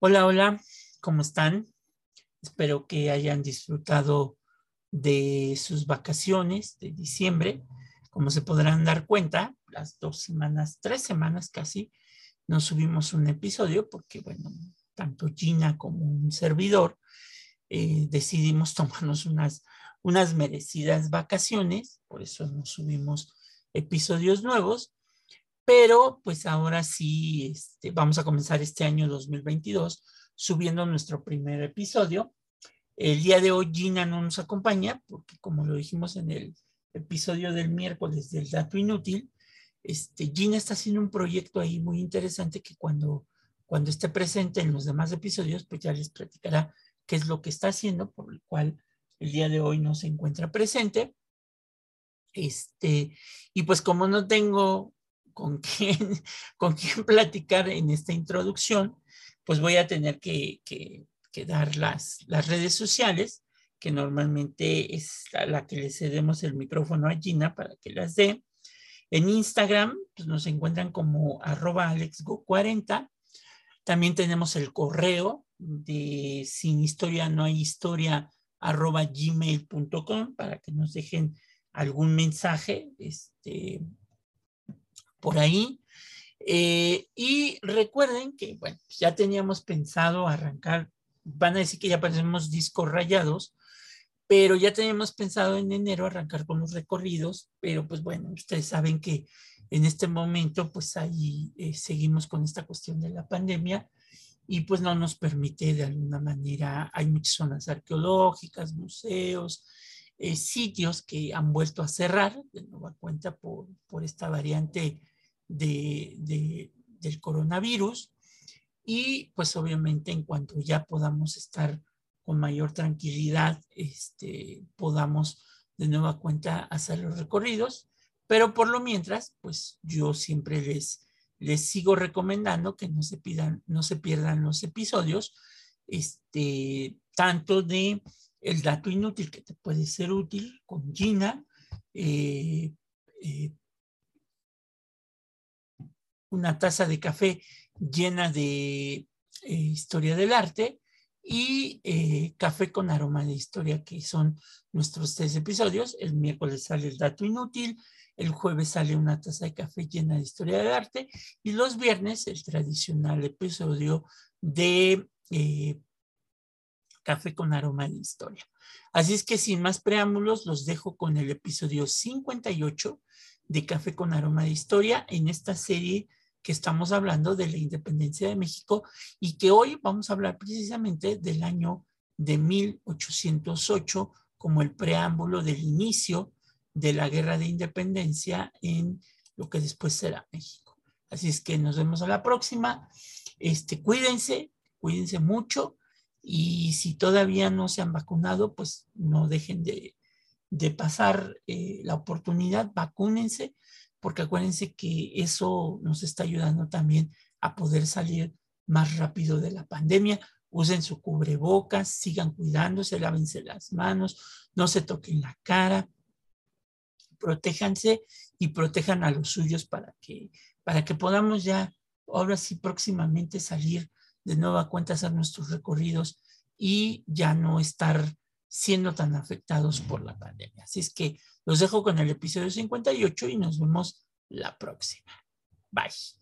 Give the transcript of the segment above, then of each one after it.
Hola, hola, ¿cómo están? Espero que hayan disfrutado de sus vacaciones de diciembre. Como se podrán dar cuenta, las dos semanas, tres semanas casi, no subimos un episodio porque, bueno, tanto Gina como un servidor eh, decidimos tomarnos unas, unas merecidas vacaciones, por eso no subimos episodios nuevos, pero pues ahora sí este, vamos a comenzar este año 2022 subiendo nuestro primer episodio. El día de hoy Gina no nos acompaña porque como lo dijimos en el episodio del miércoles del dato inútil, este, Gina está haciendo un proyecto ahí muy interesante que cuando, cuando esté presente en los demás episodios, pues ya les platicará qué es lo que está haciendo, por el cual el día de hoy no se encuentra presente. Este, y pues como no tengo con quién, con quién platicar en esta introducción, pues voy a tener que, que, que dar las, las redes sociales, que normalmente es a la que le cedemos el micrófono a Gina para que las dé. En Instagram pues nos encuentran como arroba alexgo40. También tenemos el correo de sin historia no hay historia arroba gmail.com para que nos dejen algún mensaje este, por ahí. Eh, y recuerden que, bueno, ya teníamos pensado arrancar, van a decir que ya parecemos discos rayados, pero ya teníamos pensado en enero arrancar con los recorridos, pero pues bueno, ustedes saben que en este momento pues ahí eh, seguimos con esta cuestión de la pandemia y pues no nos permite de alguna manera, hay muchas zonas arqueológicas, museos, eh, sitios que han vuelto a cerrar de nueva cuenta por, por esta variante de, de, del coronavirus y pues obviamente en cuanto ya podamos estar con mayor tranquilidad, este, podamos de nueva cuenta hacer los recorridos, pero por lo mientras, pues yo siempre les, les sigo recomendando que no se, pidan, no se pierdan los episodios, este, tanto de el dato inútil que te puede ser útil con Gina, eh, eh, una taza de café llena de eh, historia del arte y eh, café con aroma de historia, que son nuestros tres episodios. El miércoles sale el dato inútil, el jueves sale una taza de café llena de historia del arte y los viernes el tradicional episodio de eh, café con aroma de historia. Así es que sin más preámbulos, los dejo con el episodio 58 de Café con aroma de historia en esta serie que estamos hablando de la independencia de México y que hoy vamos a hablar precisamente del año de 1808 como el preámbulo del inicio de la guerra de independencia en lo que después será México. Así es que nos vemos a la próxima. Este, cuídense, cuídense mucho y si todavía no se han vacunado, pues no dejen de, de pasar eh, la oportunidad, vacúnense porque acuérdense que eso nos está ayudando también a poder salir más rápido de la pandemia. Usen su cubrebocas, sigan cuidándose, lávense las manos, no se toquen la cara, protéjanse y protejan a los suyos para que, para que podamos ya, ahora sí, próximamente salir de nueva cuenta hacer nuestros recorridos y ya no estar siendo tan afectados por la pandemia. Así es que los dejo con el episodio 58 y nos vemos la próxima. Bye.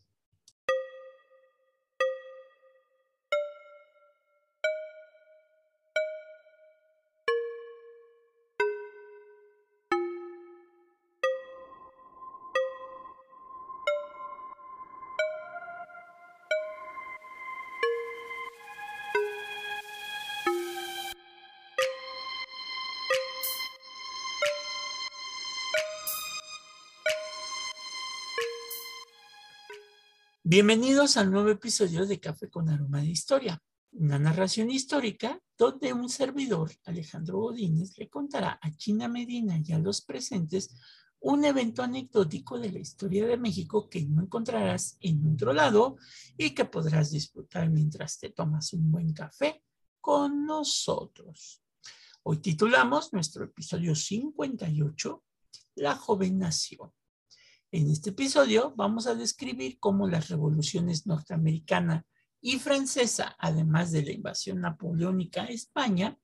Bienvenidos al nuevo episodio de Café con Aroma de Historia, una narración histórica donde un servidor, Alejandro Godínez, le contará a China Medina y a los presentes un evento anecdótico de la historia de México que no encontrarás en otro lado y que podrás disfrutar mientras te tomas un buen café con nosotros. Hoy titulamos nuestro episodio 58, La joven nación. En este episodio vamos a describir cómo las revoluciones norteamericana y francesa, además de la invasión napoleónica a España,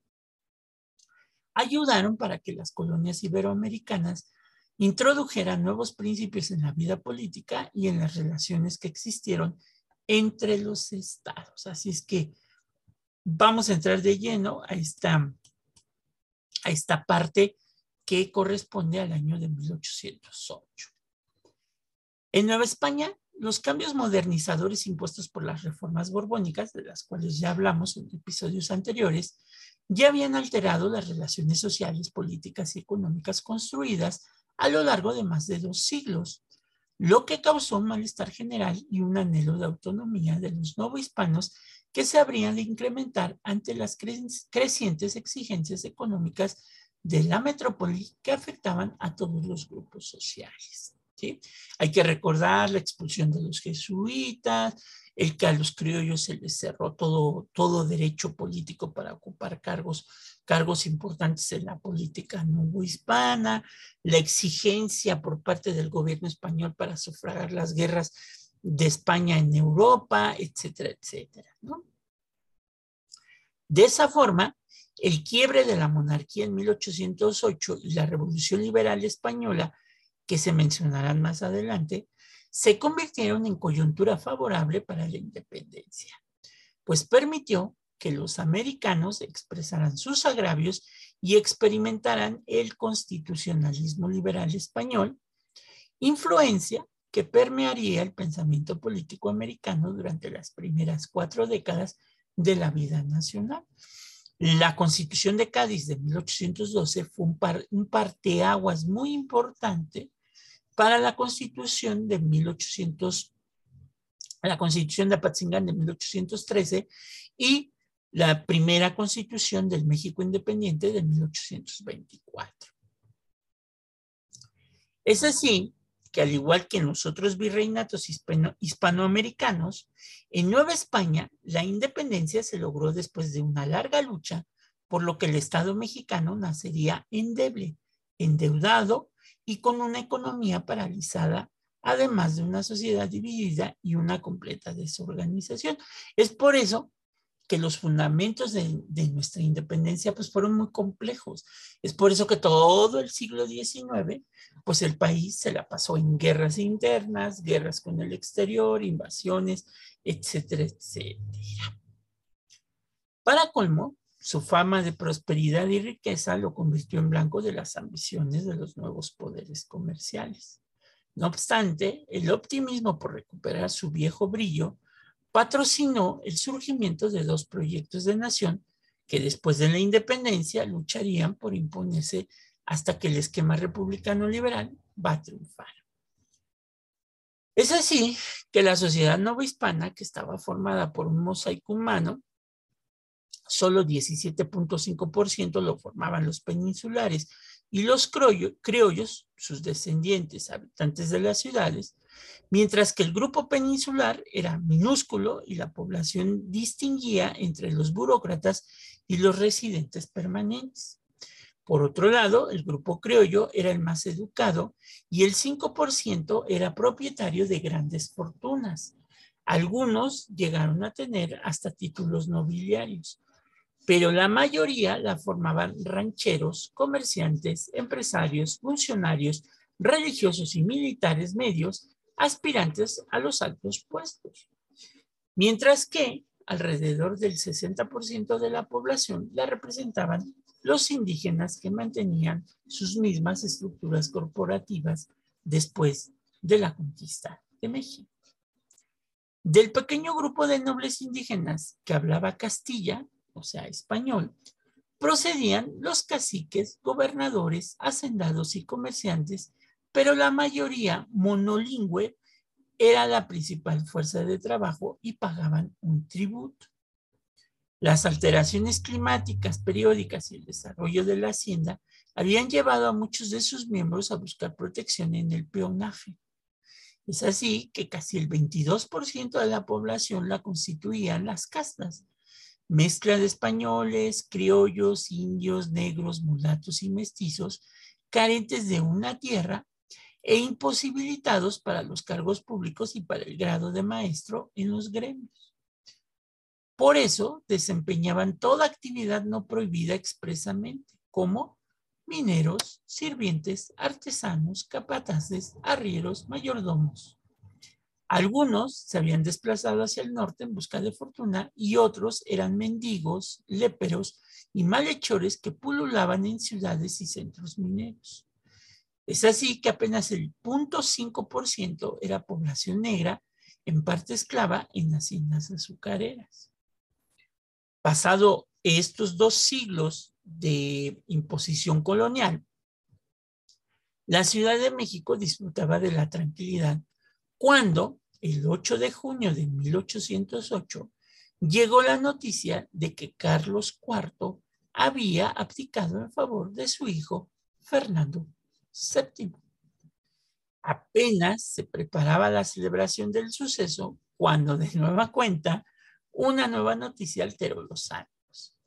ayudaron para que las colonias iberoamericanas introdujeran nuevos principios en la vida política y en las relaciones que existieron entre los estados. Así es que vamos a entrar de lleno a esta, a esta parte que corresponde al año de 1808. En Nueva España, los cambios modernizadores impuestos por las reformas borbónicas, de las cuales ya hablamos en episodios anteriores, ya habían alterado las relaciones sociales, políticas y económicas construidas a lo largo de más de dos siglos, lo que causó un malestar general y un anhelo de autonomía de los novohispanos que se habrían de incrementar ante las crecientes exigencias económicas de la metrópoli que afectaban a todos los grupos sociales. Hay que recordar la expulsión de los jesuitas, el que a los criollos se les cerró todo, todo derecho político para ocupar cargos, cargos importantes en la política hispana, la exigencia por parte del gobierno español para sufragar las guerras de España en Europa, etcétera, etcétera. De esa forma, el quiebre de la monarquía en 1808 y la revolución liberal española, que se mencionarán más adelante, se convirtieron en coyuntura favorable para la independencia, pues permitió que los americanos expresaran sus agravios y experimentaran el constitucionalismo liberal español, influencia que permearía el pensamiento político americano durante las primeras cuatro décadas de la vida nacional. La Constitución de Cádiz de 1812 fue un, un parteaguas muy importante para la constitución de 1800, la constitución de Apatzingán de 1813 y la primera constitución del México Independiente de 1824. Es así que al igual que en los otros virreinatos hispanoamericanos, en Nueva España la independencia se logró después de una larga lucha, por lo que el Estado mexicano nacería endeble, endeudado y con una economía paralizada, además de una sociedad dividida y una completa desorganización. Es por eso que los fundamentos de, nuestra independencia pues fueron muy complejos. Es por eso que todo el siglo XIX, pues el país se la pasó en guerras internas, guerras con el exterior, invasiones, etcétera, etcétera. Para colmo, su fama de prosperidad y riqueza lo convirtió en blanco de las ambiciones de los nuevos poderes comerciales. No obstante, el optimismo por recuperar su viejo brillo patrocinó el surgimiento de dos proyectos de nación que después de la independencia lucharían por imponerse hasta que el esquema republicano liberal va a triunfar. Es así que la sociedad novohispana, que estaba formada por un mosaico humano, solo 17.5% lo formaban los peninsulares y los criollos, sus descendientes, habitantes de las ciudades, mientras que el grupo peninsular era minúsculo y la población distinguía entre los burócratas y los residentes permanentes. Por otro lado, el grupo criollo era el más educado y el 5% era propietario de grandes fortunas. Algunos llegaron a tener hasta títulos nobiliarios pero la mayoría la formaban rancheros, comerciantes, empresarios, funcionarios, religiosos y militares medios aspirantes a los altos puestos. Mientras que alrededor del 60% de la población la representaban los indígenas que mantenían sus mismas estructuras corporativas después de la conquista de México. Del pequeño grupo de nobles indígenas que hablaba Castilla, o sea, español, procedían los caciques, gobernadores, hacendados y comerciantes, pero la mayoría monolingüe era la principal fuerza de trabajo y pagaban un tributo. Las alteraciones climáticas periódicas y el desarrollo de la hacienda habían llevado a muchos de sus miembros a buscar protección en el peonaje. Es así que casi el 22% de la población la constituían las castas, mezcla de españoles, criollos, indios, negros, mulatos y mestizos, carentes de una tierra e imposibilitados para los cargos públicos y para el grado de maestro en los gremios. Por eso desempeñaban toda actividad no prohibida expresamente, como mineros, sirvientes, artesanos, capataces, arrieros, mayordomos. Algunos se habían desplazado hacia el norte en busca de fortuna y otros eran mendigos, léperos y malhechores que pululaban en ciudades y centros mineros. Es así que apenas el 0.5% era población negra, en parte esclava en haciendas azucareras. Pasado estos dos siglos de imposición colonial, la Ciudad de México disfrutaba de la tranquilidad cuando el 8 de junio de 1808 llegó la noticia de que Carlos IV había abdicado en favor de su hijo Fernando VII. Apenas se preparaba la celebración del suceso cuando de nueva cuenta una nueva noticia alteró los ánimos.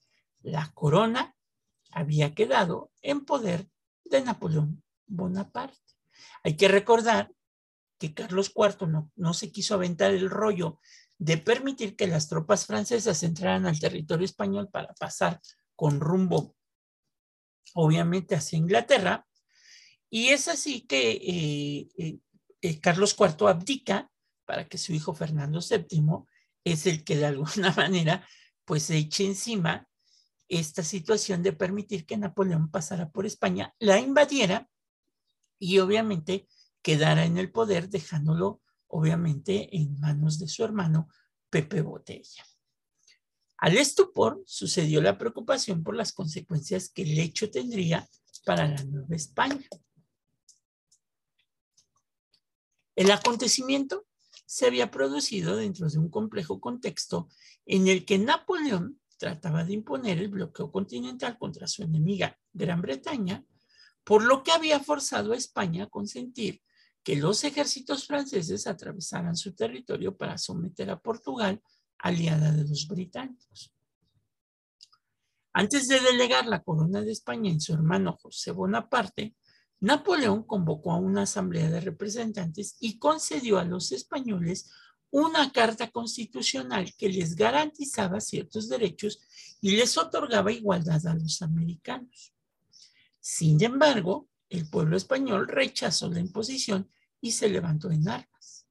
La corona había quedado en poder de Napoleón Bonaparte. Hay que recordar que Carlos IV no, no se quiso aventar el rollo de permitir que las tropas francesas entraran al territorio español para pasar con rumbo, obviamente, hacia Inglaterra. Y es así que eh, eh, eh, Carlos IV abdica para que su hijo Fernando VII es el que de alguna manera pues se eche encima esta situación de permitir que Napoleón pasara por España, la invadiera y obviamente quedara en el poder, dejándolo obviamente en manos de su hermano Pepe Botella. Al estupor sucedió la preocupación por las consecuencias que el hecho tendría para la Nueva España. El acontecimiento se había producido dentro de un complejo contexto en el que Napoleón trataba de imponer el bloqueo continental contra su enemiga Gran Bretaña, por lo que había forzado a España a consentir que los ejércitos franceses atravesaran su territorio para someter a Portugal, aliada de los británicos. Antes de delegar la corona de España en su hermano José Bonaparte, Napoleón convocó a una asamblea de representantes y concedió a los españoles una carta constitucional que les garantizaba ciertos derechos y les otorgaba igualdad a los americanos. Sin embargo, el pueblo español rechazó la imposición y se levantó en armas.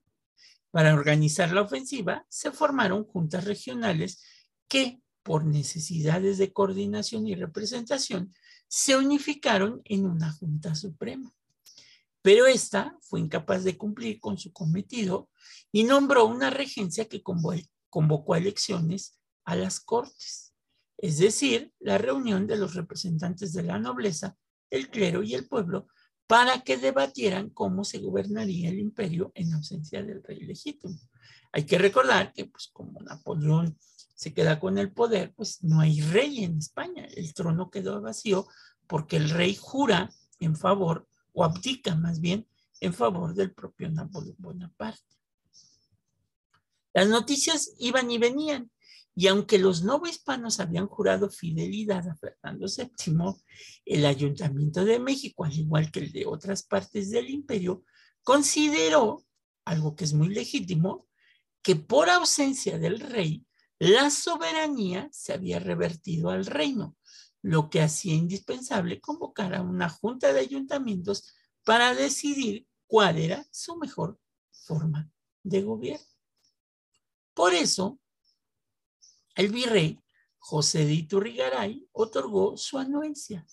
Para organizar la ofensiva se formaron juntas regionales que, por necesidades de coordinación y representación, se unificaron en una Junta Suprema pero esta fue incapaz de cumplir con su cometido y nombró una regencia que convocó a elecciones a las cortes, es decir, la reunión de los representantes de la nobleza, el clero y el pueblo para que debatieran cómo se gobernaría el imperio en ausencia del rey legítimo. Hay que recordar que, pues, como Napoleón se queda con el poder, pues no hay rey en España. El trono quedó vacío porque el rey jura en favor o abdica más bien en favor del propio Napoleón Bonaparte. Las noticias iban y venían, y aunque los hispanos habían jurado fidelidad a Fernando VII, el Ayuntamiento de México, al igual que el de otras partes del imperio, consideró, algo que es muy legítimo, que por ausencia del rey, la soberanía se había revertido al reino, lo que hacía indispensable convocar a una junta de ayuntamientos para decidir cuál era su mejor forma de gobierno. Por eso, el virrey José de Iturrigaray otorgó su anuencia,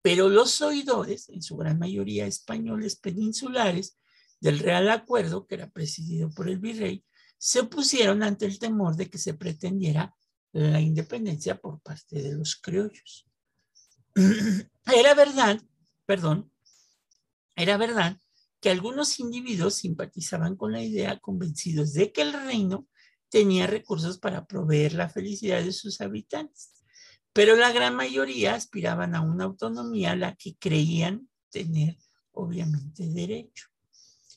pero los oidores, en su gran mayoría españoles peninsulares, del Real Acuerdo, que era presidido por el virrey, se opusieron ante el temor de que se pretendiera la independencia por parte de los criollos. Era verdad, perdón, era verdad que algunos individuos simpatizaban con la idea convencidos de que el reino tenía recursos para proveer la felicidad de sus habitantes. pero la gran mayoría aspiraban a una autonomía a la que creían tener obviamente derecho.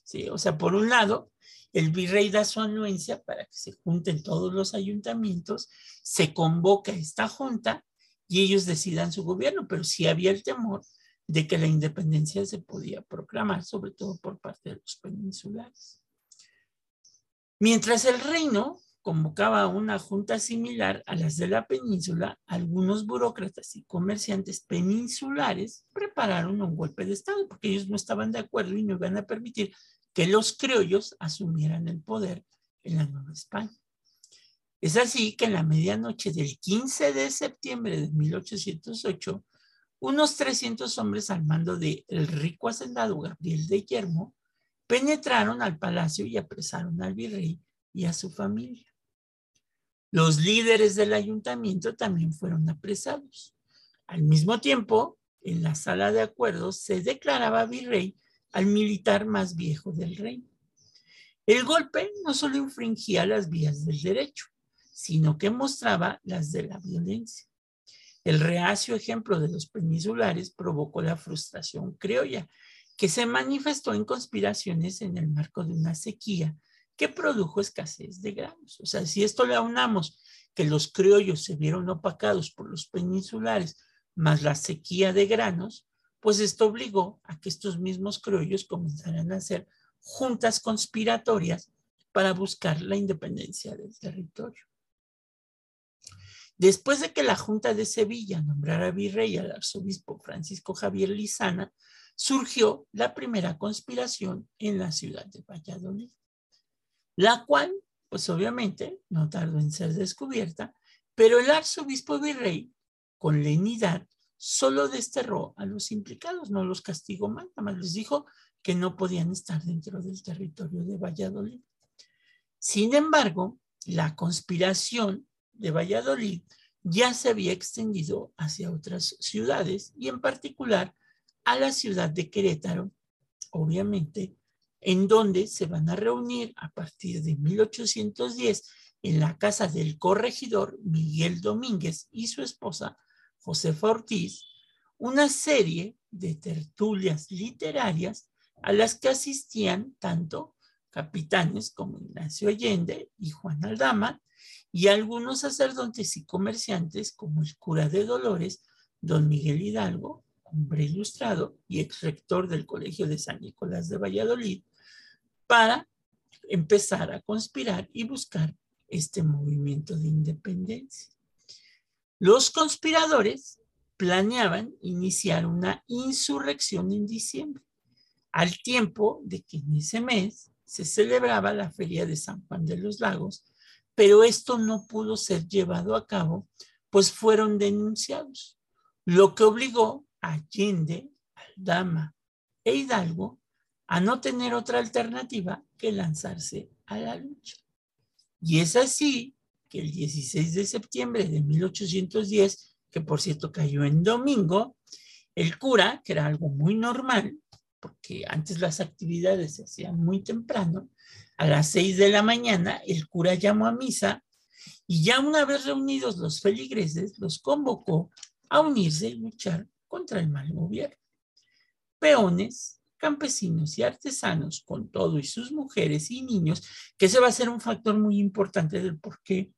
¿Sí? O sea, por un lado, el virrey da su anuencia para que se junten todos los ayuntamientos, se convoca esta junta y ellos decidan su gobierno, pero sí había el temor de que la independencia se podía proclamar, sobre todo por parte de los peninsulares. Mientras el reino convocaba una junta similar a las de la península, algunos burócratas y comerciantes peninsulares prepararon un golpe de Estado porque ellos no estaban de acuerdo y no iban a permitir que los criollos asumieran el poder en la Nueva España. Es así que en la medianoche del 15 de septiembre de 1808, unos 300 hombres al mando de el rico hacendado Gabriel de Yermo penetraron al palacio y apresaron al virrey y a su familia. Los líderes del ayuntamiento también fueron apresados. Al mismo tiempo, en la sala de acuerdos se declaraba virrey al militar más viejo del reino. El golpe no solo infringía las vías del derecho, sino que mostraba las de la violencia. El reacio ejemplo de los peninsulares provocó la frustración criolla, que se manifestó en conspiraciones en el marco de una sequía que produjo escasez de granos. O sea, si esto le aunamos que los criollos se vieron opacados por los peninsulares, más la sequía de granos, pues esto obligó a que estos mismos criollos comenzaran a hacer juntas conspiratorias para buscar la independencia del territorio. Después de que la Junta de Sevilla nombrara virrey al arzobispo Francisco Javier Lizana, surgió la primera conspiración en la ciudad de Valladolid la cual, pues obviamente, no tardó en ser descubierta, pero el arzobispo virrey, con lenidad, solo desterró a los implicados, no los castigó mal, nada más les dijo que no podían estar dentro del territorio de Valladolid. Sin embargo, la conspiración de Valladolid ya se había extendido hacia otras ciudades y en particular a la ciudad de Querétaro, obviamente en donde se van a reunir a partir de 1810 en la casa del corregidor Miguel Domínguez y su esposa Josefa Ortiz, una serie de tertulias literarias a las que asistían tanto capitanes como Ignacio Allende y Juan Aldama, y algunos sacerdotes y comerciantes como el cura de Dolores, don Miguel Hidalgo, hombre ilustrado y ex rector del Colegio de San Nicolás de Valladolid, para empezar a conspirar y buscar este movimiento de independencia. Los conspiradores planeaban iniciar una insurrección en diciembre, al tiempo de que en ese mes se celebraba la feria de San Juan de los Lagos, pero esto no pudo ser llevado a cabo, pues fueron denunciados, lo que obligó Allende, Aldama e Hidalgo a no tener otra alternativa que lanzarse a la lucha. Y es así que el 16 de septiembre de 1810, que por cierto cayó en domingo, el cura, que era algo muy normal, porque antes las actividades se hacían muy temprano, a las seis de la mañana el cura llamó a misa y ya una vez reunidos los feligreses, los convocó a unirse y luchar contra el mal gobierno. Peones, campesinos y artesanos, con todo y sus mujeres y niños, que ese va a ser un factor muy importante del por qué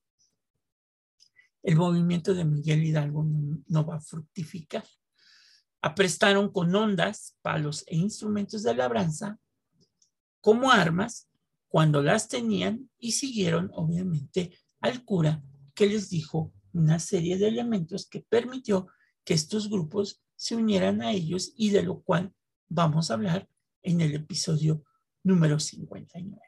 el movimiento de Miguel Hidalgo no, va a fructificar. Aprestaron con ondas, palos e instrumentos de labranza como armas cuando las tenían y siguieron obviamente al cura que les dijo una serie de elementos que permitió que estos grupos se unieran a ellos y de lo cual vamos a hablar en el episodio número 59.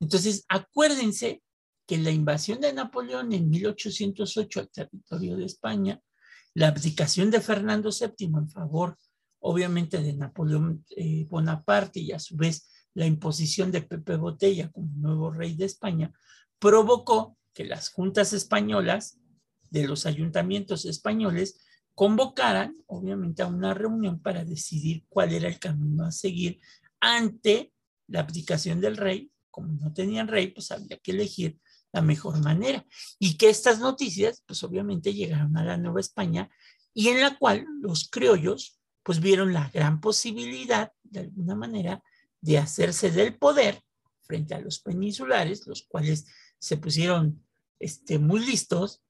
Entonces, acuérdense que la invasión de Napoleón en 1808 al territorio de España, la abdicación de Fernando VII en favor, obviamente, de Napoleón eh, Bonaparte y a su vez la imposición de Pepe Botella como nuevo rey de España, provocó que las juntas españolas de los ayuntamientos españoles convocaran, obviamente, a una reunión para decidir cuál era el camino a seguir ante la abdicación del rey. Como no tenían rey, pues había que elegir la mejor manera. Y que estas noticias, pues obviamente llegaron a la Nueva España y en la cual los criollos, pues vieron la gran posibilidad, de alguna manera, de hacerse del poder frente a los peninsulares, los cuales se pusieron este, muy listos,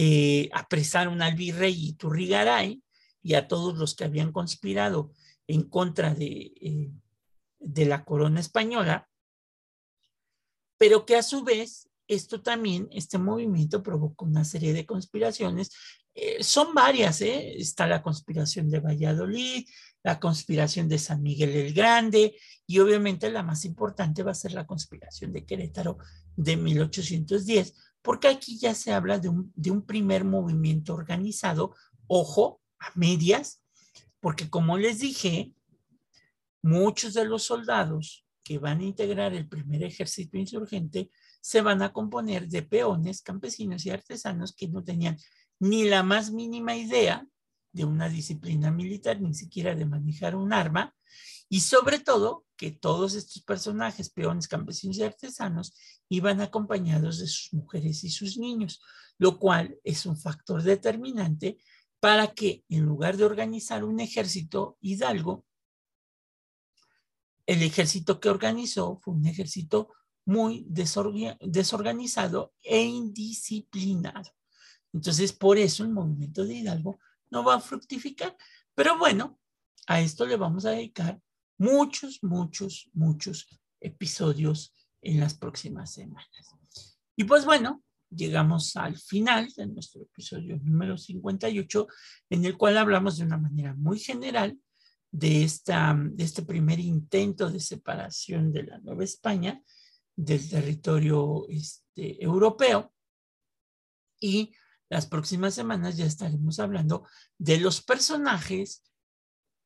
eh, apresaron al virrey Iturrigaray y a todos los que habían conspirado en contra de, eh, de la corona española, pero que a su vez esto también, este movimiento provocó una serie de conspiraciones. Eh, son varias, está la conspiración de Valladolid, la conspiración de San Miguel el Grande y obviamente la más importante va a ser la conspiración de Querétaro de 1810, porque aquí ya se habla de un, de un primer movimiento organizado, ojo, a medias, porque como les dije, muchos de los soldados que van a integrar el primer ejército insurgente se van a componer de peones, campesinos y artesanos que no tenían ni la más mínima idea de una disciplina militar, ni siquiera de manejar un arma, y sobre todo que todos estos personajes, peones, campesinos y artesanos, iban acompañados de sus mujeres y sus niños, lo cual es un factor determinante para que en lugar de organizar un ejército hidalgo, el ejército que organizó fue un ejército muy desorganizado e indisciplinado. Entonces, por eso el movimiento de Hidalgo no va a fructificar. Pero bueno, a esto le vamos a dedicar muchos, muchos, muchos episodios en las próximas semanas. Y pues bueno, llegamos al final de nuestro episodio número 58, en el cual hablamos de una manera muy general de, esta, de este primer intento de separación de la Nueva España del territorio este, europeo. Y las próximas semanas ya estaremos hablando de los personajes,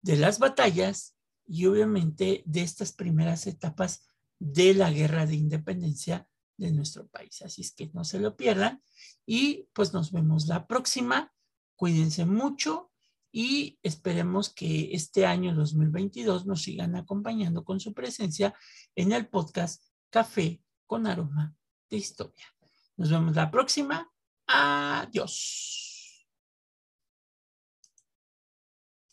de las batallas y obviamente de estas primeras etapas de la guerra de independencia de nuestro país. Así es que no se lo pierdan y pues nos vemos la próxima. Cuídense mucho y esperemos que este año 2022 nos sigan acompañando con su presencia en el podcast Café con Aroma de Historia. Nos vemos la próxima. Adiós.